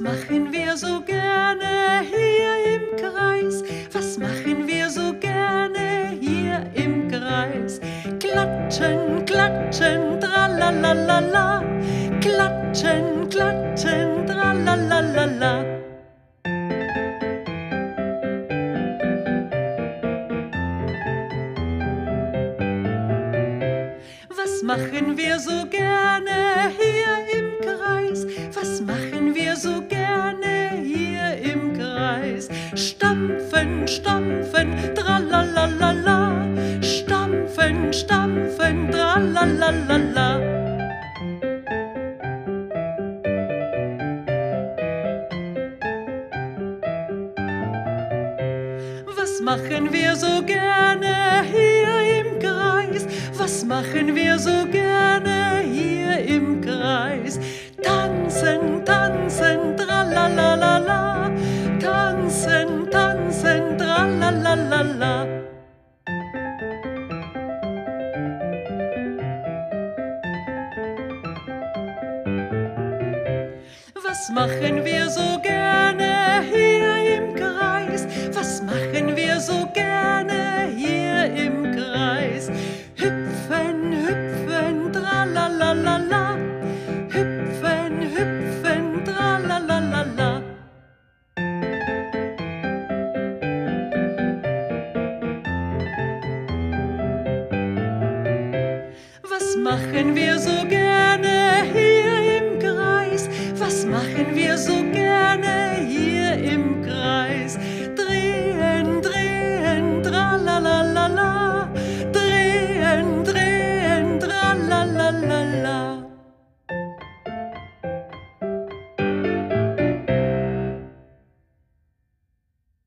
machen wir so gerne hier im Kreis? Was machen wir so gerne hier im Kreis? Klatschen, klatschen, tralalala. Klatschen, klatschen, tralalala. Was machen wir so gerne hier tralalala. Was machen wir so gerne hier im Kreis? Was machen wir so gerne hier im Kreis? Tanzen, tanzen, Was machen wir so gerne hier im Kreis? Was machen wir so gerne hier im Kreis? Hüpfen, hüpfen, tralalala. Hüpfen, hüpfen, tralalala. Was machen wir so gerne la la.